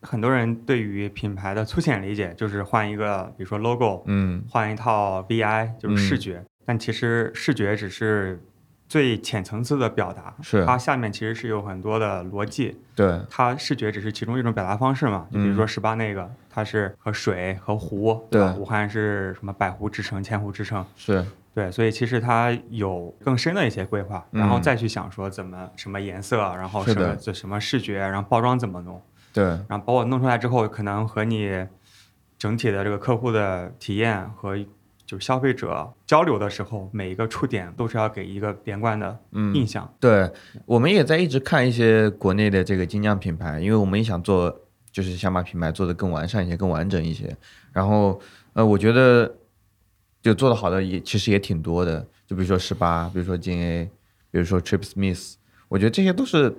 [SPEAKER 1] 很多人对于品牌的粗浅理解就是换一个，比如说 logo，
[SPEAKER 3] 嗯，
[SPEAKER 1] 换一套 VI，就是视觉。但其实视觉只是最浅层次的表达，
[SPEAKER 3] 是
[SPEAKER 1] 它下面其实是有很多的逻辑。
[SPEAKER 3] 对，
[SPEAKER 1] 它视觉只是其中一种表达方式嘛。就比如说十八那个，它是和水和湖，对吧？武汉是什么百湖之城、千湖之城，
[SPEAKER 3] 是
[SPEAKER 1] 对，所以其实它有更深的一些规划，然后再去想说怎么什么颜色，然后什么什么视觉，然后包装怎么弄。
[SPEAKER 3] 对，
[SPEAKER 1] 然后包括弄出来之后，可能和你整体的这个客户的体验和就是消费者交流的时候，每一个触点都是要给一个连贯的印象。
[SPEAKER 3] 对，我们也在一直看一些国内的这个精酿品牌，因为我们也想做，就是想把品牌做得更完善一些、更完整一些。然后，呃，我觉得就做得好的也其实也挺多的，就比如说十八，比如说金 A，比如说 Trip Smith，我觉得这些都是。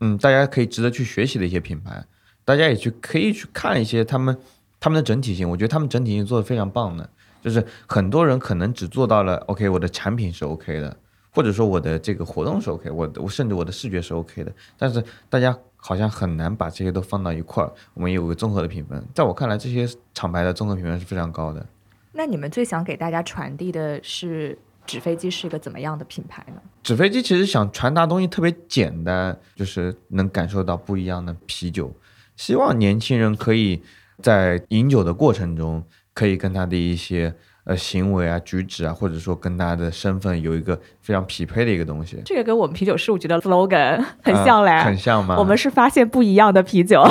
[SPEAKER 3] 嗯，大家可以值得去学习的一些品牌，大家也去可以去看一些他们他们的整体性，我觉得他们整体性做的非常棒的。就是很多人可能只做到了 OK，我的产品是 OK 的，或者说我的这个活动是 OK，我我甚至我的视觉是 OK 的，但是大家好像很难把这些都放到一块儿，我们有个综合的评分。在我看来，这些厂牌的综合评分是非常高的。
[SPEAKER 2] 那你们最想给大家传递的是？纸飞机是一个怎么样的品牌呢？
[SPEAKER 3] 纸飞机其实想传达东西特别简单，就是能感受到不一样的啤酒。希望年轻人可以在饮酒的过程中，可以跟他的一些呃行为啊、举止啊，或者说跟他的身份有一个非常匹配的一个东西。
[SPEAKER 2] 这个跟我们啤酒事务局的 slogan 很像嘞，[LAUGHS]
[SPEAKER 3] 很像吗？
[SPEAKER 2] 我们是发现不一样的啤酒。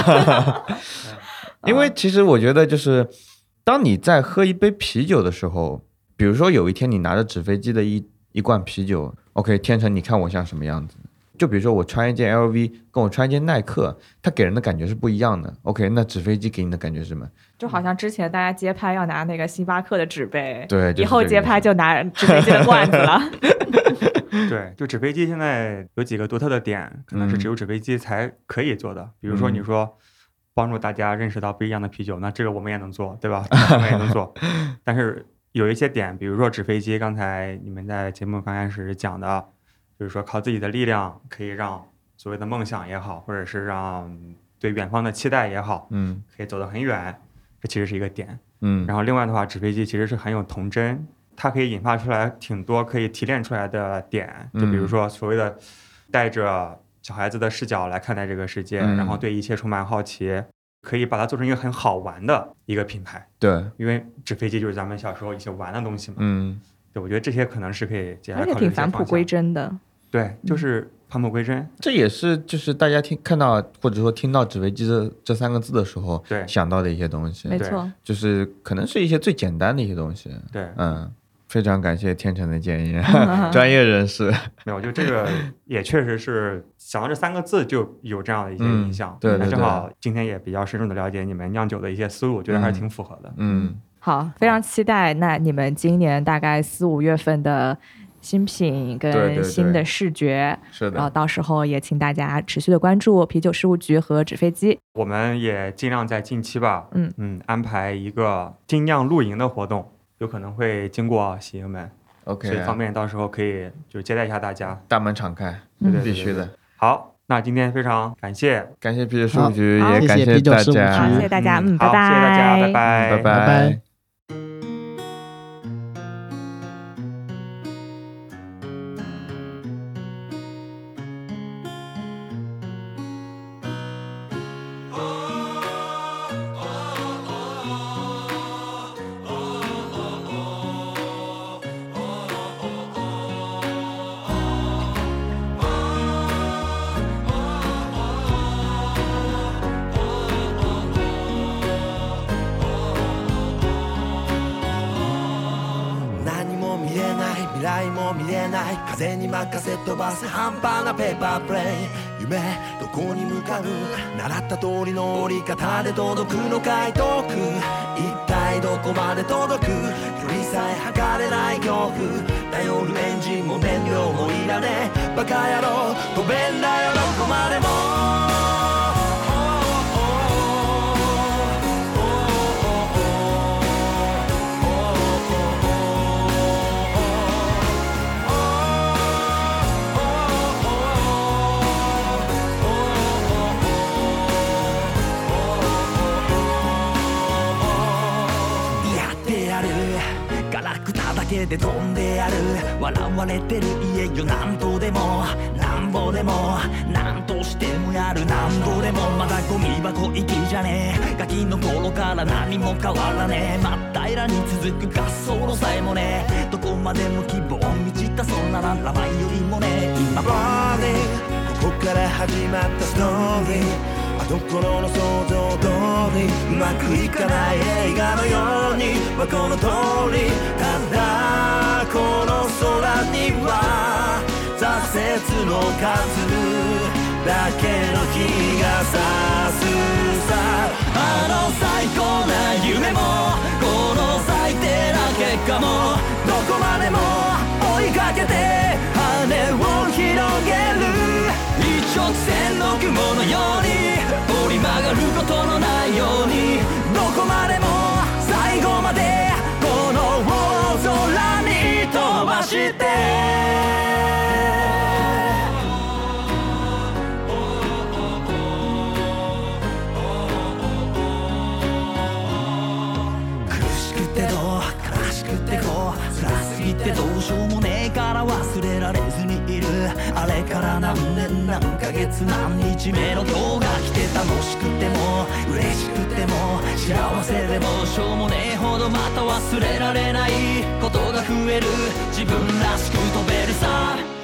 [SPEAKER 2] [LAUGHS]
[SPEAKER 3] 因为其实我觉得，就是当你在喝一杯啤酒的时候。比如说有一天你拿着纸飞机的一一罐啤酒，OK，天成，你看我像什么样子？就比如说我穿一件 LV，跟我穿一件耐克，它给人的感觉是不一样的。OK，那纸飞机给你的感觉是什么？
[SPEAKER 2] 就好像之前大家街拍要拿那个星巴克的纸杯，
[SPEAKER 3] 对，
[SPEAKER 2] 以后街拍就拿 [LAUGHS] 纸飞机的罐子了。[LAUGHS]
[SPEAKER 1] 对，就纸飞机现在有几个独特的点，可能是只有纸飞机才可以做的。比如说你说帮助大家认识到不一样的啤酒，那这个我们也能做，对吧？我们也能做，[LAUGHS] 但是。有一些点，比如说纸飞机，刚才你们在节目刚开始讲的，就是说靠自己的力量可以让所谓的梦想也好，或者是让对远方的期待也好，
[SPEAKER 3] 嗯，
[SPEAKER 1] 可以走得很远，这其实是一个点，
[SPEAKER 3] 嗯。
[SPEAKER 1] 然后另外的话，纸飞机其实是很有童真，它可以引发出来挺多可以提炼出来的点，就比如说所谓的带着小孩子的视角来看待这个世界，然后对一切充满好奇。可以把它做成一个很好玩的一个品牌，
[SPEAKER 3] 对，
[SPEAKER 1] 因为纸飞机就是咱们小时候一些玩的东西嘛，
[SPEAKER 3] 嗯，
[SPEAKER 1] 对，我觉得这些可能是可以接下来考虑
[SPEAKER 2] 挺返璞归真的，
[SPEAKER 1] 对，就是返璞归真，
[SPEAKER 3] 这也是就是大家听看到或者说听到纸飞机这这三个字的时候，
[SPEAKER 1] 对，
[SPEAKER 3] 想到的一些东西，
[SPEAKER 2] 没错，
[SPEAKER 3] 就是可能是一些最简单的一些东西，
[SPEAKER 1] 对，
[SPEAKER 3] 嗯。非常感谢天成的建议，[LAUGHS] 专业人士。
[SPEAKER 1] 没有，就这个也确实是想到这三个字就有这样的一些印象。
[SPEAKER 3] 对，
[SPEAKER 1] 正好今天也比较深入的了解你们酿酒的一些思路，我觉得还是挺符合的。
[SPEAKER 3] 嗯，
[SPEAKER 2] 好，非常期待。那你们今年大概四五月份的新品跟新的视觉，
[SPEAKER 3] 是的。
[SPEAKER 2] 然后到时候也请大家持续的关注啤酒事务局和纸飞机。
[SPEAKER 1] 我们也尽量在近期吧，
[SPEAKER 2] 嗯
[SPEAKER 1] 嗯，安排一个精酿露营的活动。有可能会经过喜营门
[SPEAKER 3] ，OK，
[SPEAKER 1] 所以方便到时候可以就接待一下大家，
[SPEAKER 3] 大门敞开，
[SPEAKER 1] 对对，
[SPEAKER 3] 必须的。
[SPEAKER 1] 好，那今天非常感谢，
[SPEAKER 3] 感谢啤酒事务局，也感谢大
[SPEAKER 2] 家，谢谢大家，嗯，拜拜，
[SPEAKER 1] 谢谢大家，拜
[SPEAKER 3] 拜，
[SPEAKER 1] 拜
[SPEAKER 3] 拜。見えない風に任せ飛ばす半端なペーパープレイ。夢どこに向かう？習った通りの折り方で届くのかい？遠く。一体どこまで届く？距離さえ測れない恐怖。頼るエンジンも燃料もいらねえ。バカ野郎飛べんだよ。どこまでも。で
[SPEAKER 5] て飛んでやる。笑われてる家よ。なんとでもなんぼでもなんとしてもやるなんぼでもまだゴミ箱行きじゃねえ。ガキの頃から何も変わらねえ。真っ平らに続く滑走路さえもねどこまでも希望満ちたそんななら前よりもね今
[SPEAKER 6] バーディここから始まったストーリー。あの頃の想像通りうまくいかない映画のように。まあこの通りただには挫折の数だけの日が差すさあの最高な夢もこの最低な結果もどこまでも追いかけて羽を広げる一直線の雲のように折り曲がることのないようにどこまでも最後までして。苦しくてどう悲しくてこう。辛すぎてどうしようもねえから忘れられずにいる。あれから何年何ヶ月何日目の今日が来て楽しくても嬉しくても幸せでもしょうもねえほどまた忘れられないことが増える自分らしく飛べるさ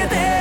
[SPEAKER 6] 追い